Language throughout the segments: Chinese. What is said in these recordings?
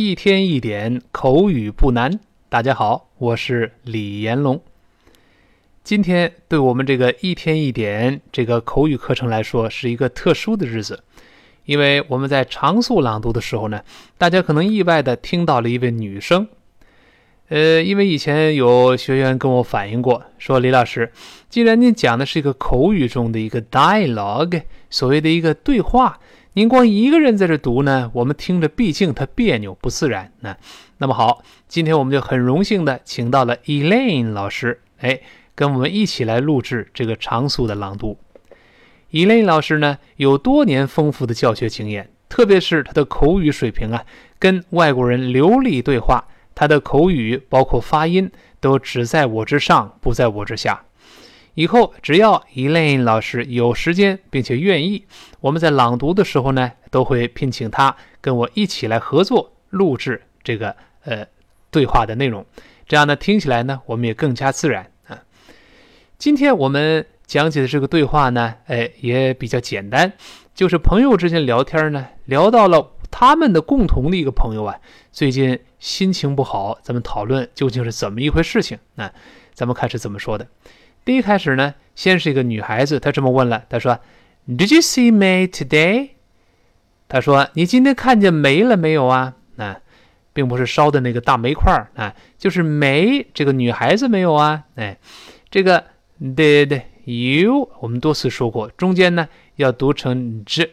一天一点口语不难。大家好，我是李延龙。今天对我们这个一天一点这个口语课程来说，是一个特殊的日子，因为我们在常速朗读的时候呢，大家可能意外的听到了一位女生。呃，因为以前有学员跟我反映过，说李老师，既然您讲的是一个口语中的一个 dialogue，所谓的一个对话。您光一个人在这读呢，我们听着毕竟它别扭不自然。呢那么好，今天我们就很荣幸的请到了 Elaine 老师，哎，跟我们一起来录制这个长速的朗读。Elaine 老师呢有多年丰富的教学经验，特别是他的口语水平啊，跟外国人流利对话，他的口语包括发音都只在我之上，不在我之下。以后只要 Elaine 老师有时间并且愿意，我们在朗读的时候呢，都会聘请他跟我一起来合作录制这个呃对话的内容。这样呢，听起来呢，我们也更加自然啊。今天我们讲解的这个对话呢，哎，也比较简单，就是朋友之间聊天呢，聊到了他们的共同的一个朋友啊，最近心情不好，咱们讨论究竟是怎么一回事情。那咱们看是怎么说的。第一开始呢，先是一个女孩子，她这么问了，她说：“Did you see May today？” 她说：“你今天看见梅了没有啊？”啊，并不是烧的那个大煤块儿啊，就是梅这个女孩子没有啊？哎，这个 Did you？我们多次说过，中间呢要读成 z，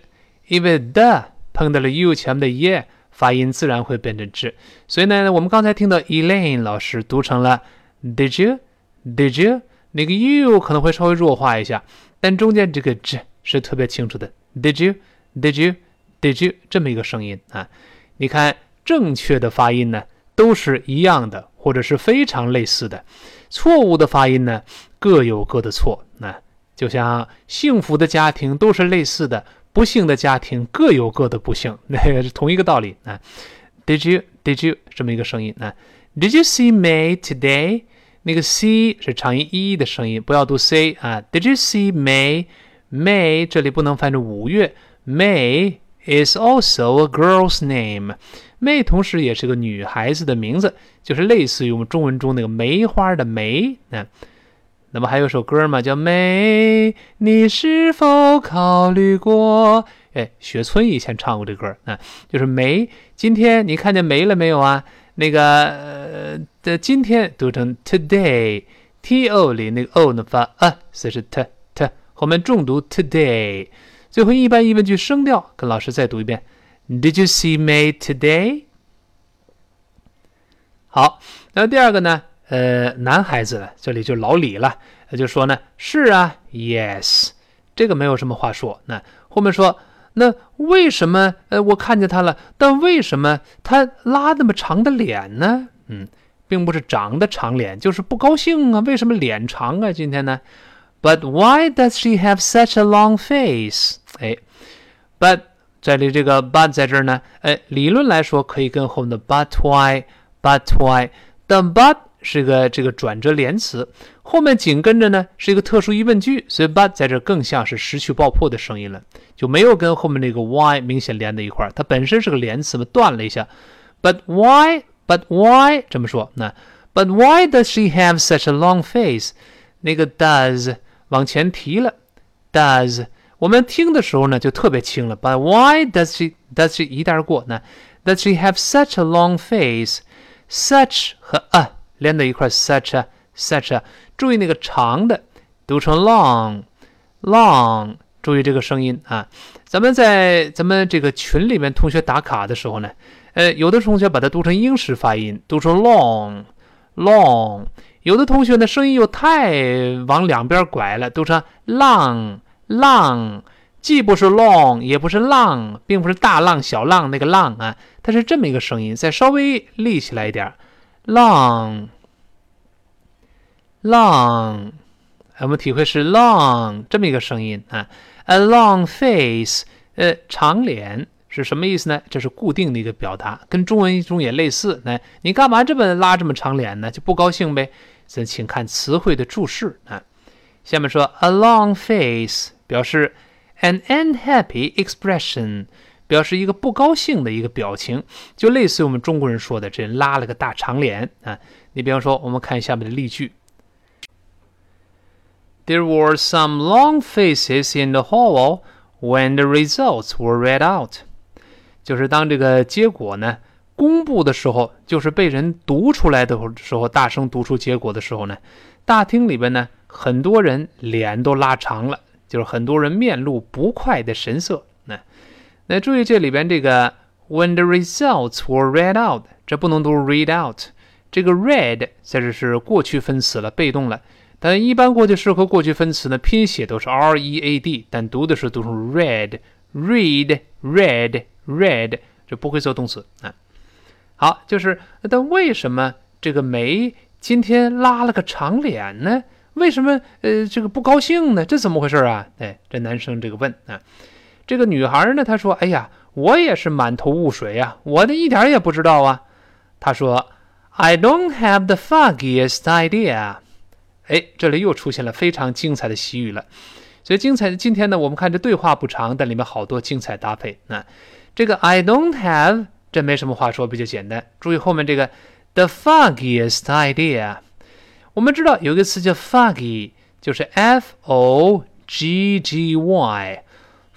因为 the 碰到了 you 前面的 ye，发音自然会变成 z。所以呢，我们刚才听到 Elaine 老师读成了 Did you？Did you？那个 you 可能会稍微弱化一下，但中间这个 z 是特别清楚的。Did you? Did you? Did you? 这么一个声音啊，你看正确的发音呢都是一样的，或者是非常类似的。错误的发音呢各有各的错。那就像幸福的家庭都是类似的，不幸的家庭各有各的不幸，那个是同一个道理啊。Did you? Did you? 这么一个声音啊。Did you see May today? 那个 c 是长音 e 的声音，不要读 c 啊。Did you see May？May 这里不能翻成五月。May is also a girl's name。May 同时也是个女孩子的名字，就是类似于我们中文中那个梅花的梅。那那么还有首歌嘛，叫 May，你是否考虑过？哎，雪村以前唱过这歌啊，就是梅。今天你看见梅了没有啊？那个呃的今天读成 today，t o 里那个 o 呢发啊，所以是 t t 后面重读 today。最后一般疑问句声调，跟老师再读一遍。Did you see May today？好，那第二个呢？呃，男孩子呢，这里就老李了，他就说呢，是啊，yes，这个没有什么话说。那后面说。那为什么？呃，我看见他了，但为什么他拉那么长的脸呢？嗯，并不是长得长脸，就是不高兴啊。为什么脸长啊？今天呢？But why does she have such a long face？哎，But 这里这个 But 在这儿呢？哎，理论来说可以跟后面的 But why？But why？但 But 是个这个转折连词，后面紧跟着呢是一个特殊疑问句，所以 but 在这更像是失去爆破的声音了，就没有跟后面那个 why 明显连在一块儿。它本身是个连词嘛，断了一下。But why？But why？这么说，那 But why does she have such a long face？那个 does 往前提了，does 我们听的时候呢就特别轻了。But why does she？Does she 一带而过？那 Does she have such a long face？Such 和 a 连在一块，such a such a，注意那个长的读成 long，long，注意这个声音啊。咱们在咱们这个群里面同学打卡的时候呢，呃，有的同学把它读成英式发音，读成 long，long，有的同学呢声音又太往两边拐了，读成 long，long，既不是 long，也不是浪，并不是大浪小浪那个浪啊，它是这么一个声音，再稍微立起来一点。long，long，我们体会是 long 这么一个声音啊。A long face，呃，长脸是什么意思呢？这是固定的一个表达，跟中文中也类似。那你干嘛这么拉这么长脸呢？就不高兴呗？咱请看词汇的注释啊。下面说 a long face 表示 an unhappy expression，表示一个不高兴的一个表情，就类似于我们中国人说的这拉了个大长脸啊。你比方说，我们看下面的例句：There were some long faces in the hall when the results were read out。就是当这个结果呢公布的时候，就是被人读出来的时候，大声读出结果的时候呢，大厅里边呢很多人脸都拉长了，就是很多人面露不快的神色。那注意这里边这个 when the results were read out，这不能读 read out。这个 read 在这是过去分词了，被动了。但一般过去式和过去分词呢，拼写都是 r e a d，但读的是读成 read，read，read，read，这不会做动词啊。好，就是但为什么这个梅今天拉了个长脸呢？为什么呃这个不高兴呢？这怎么回事啊？哎，这男生这个问啊，这个女孩呢，她说：“哎呀，我也是满头雾水呀，我的一点也不知道啊。”她说。I don't have the foggiest idea。哎，这里又出现了非常精彩的习语了。所以精彩的今天呢，我们看这对话不长，但里面好多精彩搭配。那这个 I don't have 这没什么话说，比较简单。注意后面这个 the foggiest idea。我们知道有一个词叫 foggy，就是 f o g g y。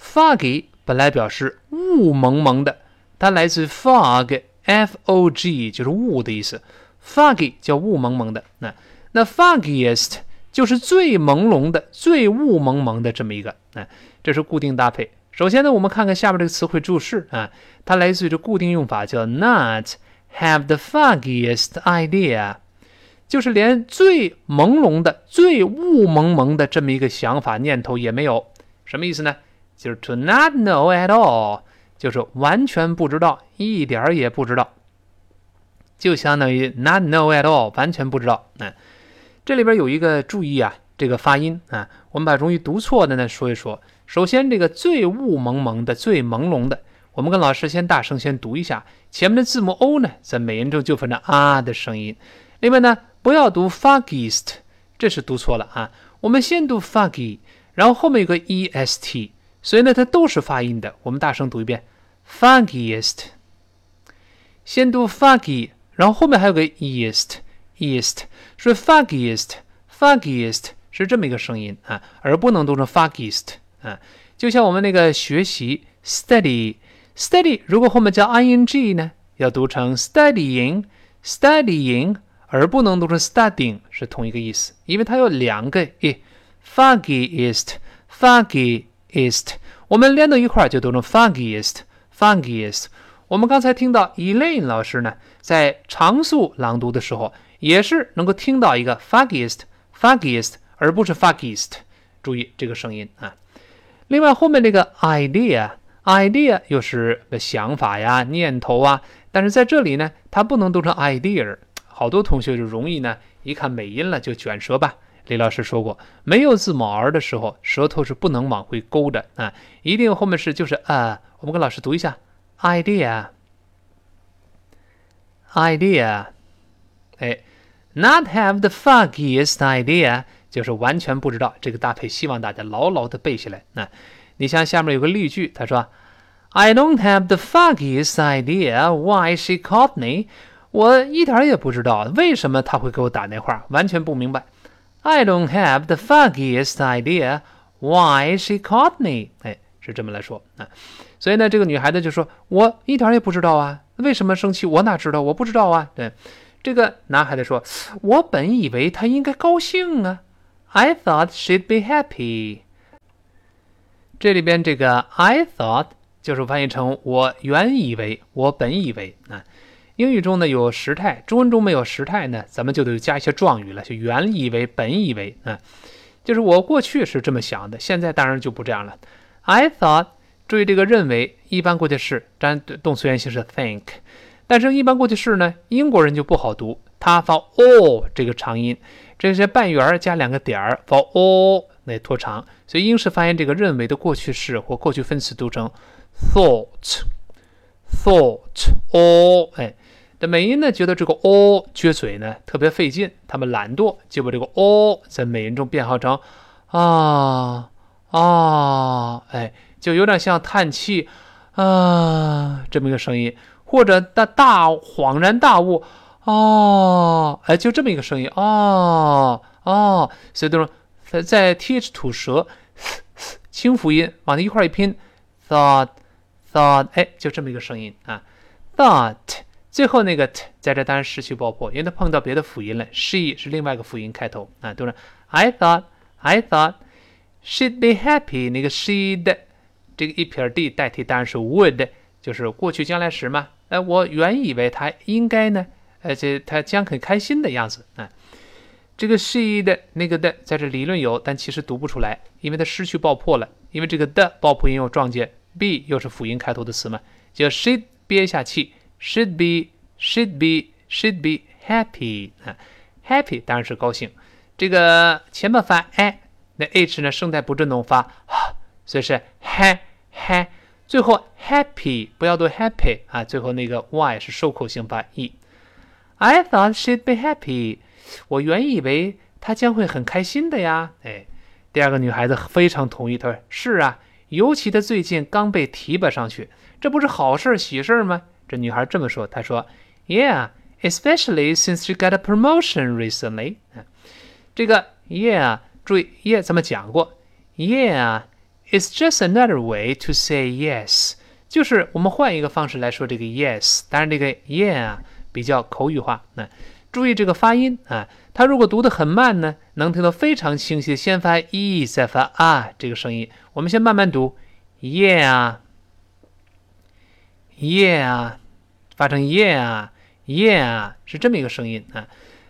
Foggy 本来表示雾蒙蒙的，它来自 fog。Fog 就是雾的意思，foggy 叫雾蒙蒙的。那那 foggiest 就是最朦胧的、最雾蒙蒙的这么一个。啊，这是固定搭配。首先呢，我们看看下面这个词汇注释啊，它来自于这固定用法，叫 not have the foggiest idea，就是连最朦胧的、最雾蒙蒙的这么一个想法念头也没有。什么意思呢？就是 to not know at all。就是完全不知道，一点儿也不知道，就相当于 not know at all，完全不知道。嗯，这里边有一个注意啊，这个发音啊，我们把容易读错的呢说一说。首先，这个最雾蒙蒙的、最朦胧的，我们跟老师先大声先读一下。前面的字母 o 呢，在美音中就分成啊的声音。另外呢，不要读 foggiest，这是读错了啊。我们先读 foggy，然后后面有个 est。所以呢，它都是发音的。我们大声读一遍，foggiest。先读 foggy，然后后面还有个 east，east，所以 foggiest，foggiest 是这么一个声音啊，而不能读成 foggiest 啊。就像我们那个学习 study，study 如果后面加 ing 呢，要读成 studying，studying，而不能读成 studying，是同一个意思，因为它有两个 e，foggiest，foggy。east，我们连到一块儿就读成 funkiest，funkiest。我们刚才听到 Elaine 老师呢，在常速朗读的时候，也是能够听到一个 funkiest，funkiest，而不是 funkiest。注意这个声音啊。另外后面这个 idea，idea 又是个想法呀、念头啊，但是在这里呢，它不能读成 idea。好多同学就容易呢，一看美音了就卷舌吧。李老师说过，没有字母 r 的时候，舌头是不能往回勾的啊，一定后面是就是啊。我们跟老师读一下，idea，idea，哎，not have the foggiest idea，就是完全不知道这个搭配，希望大家牢牢的背下来。那，你像下面有个例句，他说，I don't have the foggiest idea why she called me，我一点也不知道为什么他会给我打电话，完全不明白。I don't have the foggiest idea why she caught me。哎，是这么来说啊。所以呢，这个女孩子就说：“我一点也不知道啊，为什么生气？我哪知道？我不知道啊。”对，这个男孩子说：“我本以为她应该高兴啊。”I thought she'd be happy。这里边这个 I thought 就是翻译成“我原以为”“我本以为”啊。英语中呢有时态，中文中没有时态呢，咱们就得加一些状语了，就原以为、本以为啊，就是我过去是这么想的，现在当然就不这样了。I thought，注意这个认为一般过去式占动词原形是 think，但是一般过去式呢，英国人就不好读，他发 all 这个长音，这些半圆加两个点儿发 all 那拖长，所以英式发音这个认为的过去式或过去分词读成 thought，thought，all，哎。这美音呢，觉得这个 o 撅嘴呢特别费劲，他们懒惰，就把这个 o 在美音中变化成啊啊，哎，就有点像叹气啊这么一个声音，或者大大恍然大悟，哦，哎，就这么一个声音，哦哦，所以都是在在 th 吐舌，清辅音往那一块一拼，thought thought，哎，就这么一个声音啊，thought。最后那个 t 在这当然失去爆破，因为它碰到别的辅音了。she 是另外一个辅音开头啊，都是 I thought I thought she'd be happy。那个 she'd 这个一撇 d 代替当然是 would，就是过去将来时嘛。哎，我原以为她应该呢，而且她将很开心的样子啊。这个 she 的那个的在这理论有，但其实读不出来，因为它失去爆破了。因为这个的爆破音又撞见 b 又是辅音开头的词嘛，就 she 憋下气。Should be, should be, should be happy 啊，happy 当然是高兴。这个前面发 a，那 h 呢声带不振动发，所以是 ha ha。最后 happy 不要读 happy 啊，最后那个 y 是收口型发 e。I thought she'd be happy，我原以为她将会很开心的呀。哎，第二个女孩子非常同意，她说是啊，尤其她最近刚被提拔上去，这不是好事喜事吗？这女孩这么说：“她说，Yeah, especially since she got a promotion recently。这个 Yeah，注意 Yeah 怎么讲过？Yeah, it's just another way to say yes，就是我们换一个方式来说这个 yes。当然，这个 Yeah 比较口语化。那注意这个发音啊，它如果读得很慢呢，能听到非常清晰，先发 e 再发啊这个声音。我们先慢慢读，Yeah。” Yeah，发成 Yeah，Yeah 是这么一个声音啊。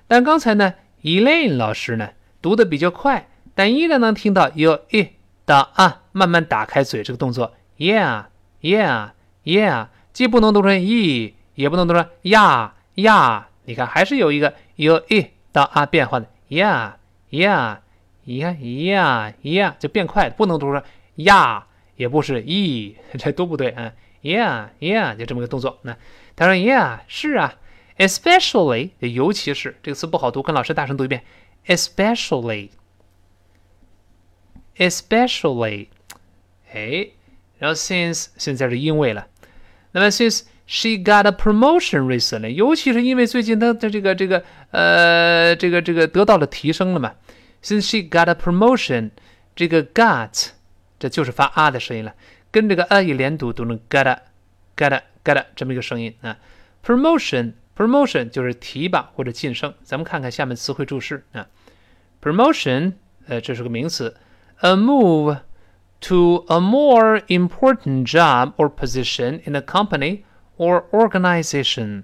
但刚才呢，Elaine 老师呢读的比较快，但依然能听到有一的啊，慢慢打开嘴这个动作。Yeah，Yeah，Yeah，既不能读成 E，也不能读成呀呀。你看，还是有一个有一的啊变化的。yeah yeah 呀呀呀就变快，不能读成呀，也不是 E，这都不对啊。Yeah, yeah，就这么个动作。那他说，Yeah，是啊，especially，尤其是这个词不好读，跟老师大声读一遍，especially，especially。哎，然后 since 现在是因为了，那么 since she got a promotion recently，尤其是因为最近她的这个这个呃这个这个得到了提升了嘛。Since she got a promotion，这个 got 这就是发啊的声音了。跟这个啊一连读，读成 get get get 这么一个声音啊。promotion promotion 就是提拔或者晋升。咱们看看下面词汇注释啊。promotion 呃，这是个名词，a move to a more important job or position in a company or organization，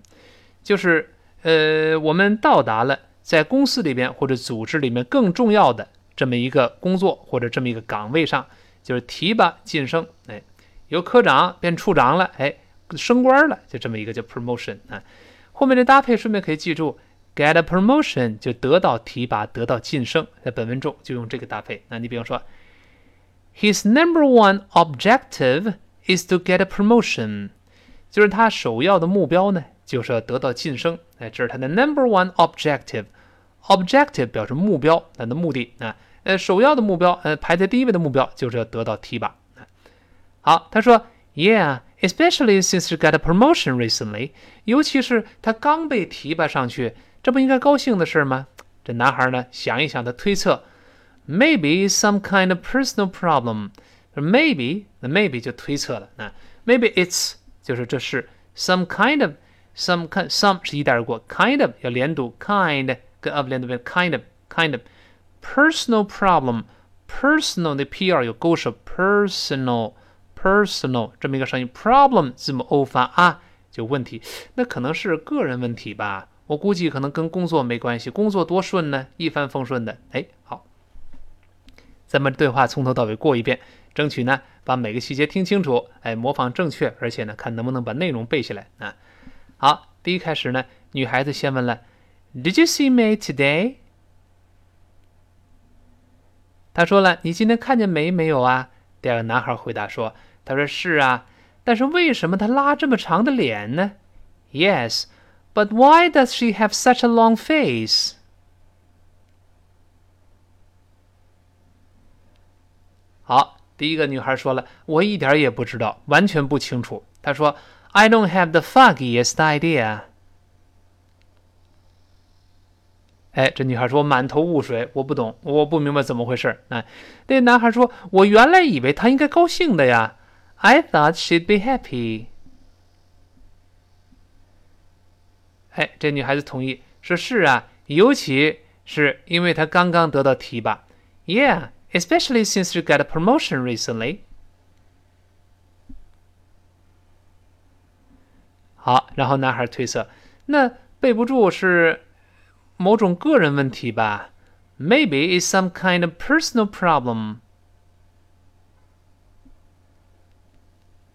就是呃，我们到达了在公司里边或者组织里面更重要的这么一个工作或者这么一个岗位上。就是提拔晋升，哎，由科长变处长了，哎，升官了，就这么一个叫 promotion 啊。后面的搭配顺便可以记住，get a promotion 就得到提拔，得到晋升。在本文中就用这个搭配。那你比方说，His number one objective is to get a promotion，就是他首要的目标呢，就是要得到晋升。哎，这是他的 number one objective。objective 表示目标，他的目的啊。呃，首要的目标，呃，排在第一位的目标就是要得到提拔。好，他说，Yeah，especially since you got a promotion recently，尤其是他刚被提拔上去，这不应该高兴的事吗？这男孩呢，想一想，他推测，maybe some kind of personal problem。maybe，那 maybe 就推测了，那 maybe it's 就是这是 some kind of，some kind，some 是一带而过，kind of 要连读，kind 跟 of 连读变 kind of，kind of。 personal problem，personal 的 p r 有勾舌，personal，personal 这么一个声音，problem 字母 o 发啊，就问题，那可能是个人问题吧，我估计可能跟工作没关系，工作多顺呢，一帆风顺的，哎，好，咱们对话从头到尾过一遍，争取呢把每个细节听清楚，哎，模仿正确，而且呢看能不能把内容背下来啊。好，第一开始呢，女孩子先问了，Did you see me today？他说了：“你今天看见梅没有啊？”第二个男孩回答说：“他说是啊，但是为什么她拉这么长的脸呢？”Yes, but why does she have such a long face？好，第一个女孩说了：“我一点也不知道，完全不清楚。”她说：“I don't have the foggiest idea。”哎，这女孩说：“满头雾水，我不懂，我不明白怎么回事。”哎，那男孩说：“我原来以为她应该高兴的呀。”I thought she'd be happy。哎，这女孩子同意说：“是啊，尤其是因为她刚刚得到提拔。”Yeah。especially since you got a promotion recently. 好，然后男孩推测，那背不住是某种个人问题吧？Maybe it's some kind of personal problem.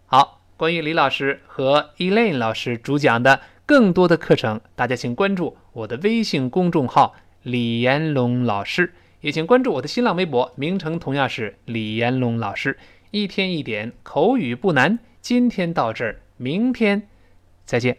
好，关于李老师和 Elaine 老师主讲的更多的课程，大家请关注我的微信公众号“李延龙老师”。也请关注我的新浪微博，名称同样是李延龙老师。一天一点口语不难，今天到这儿，明天再见。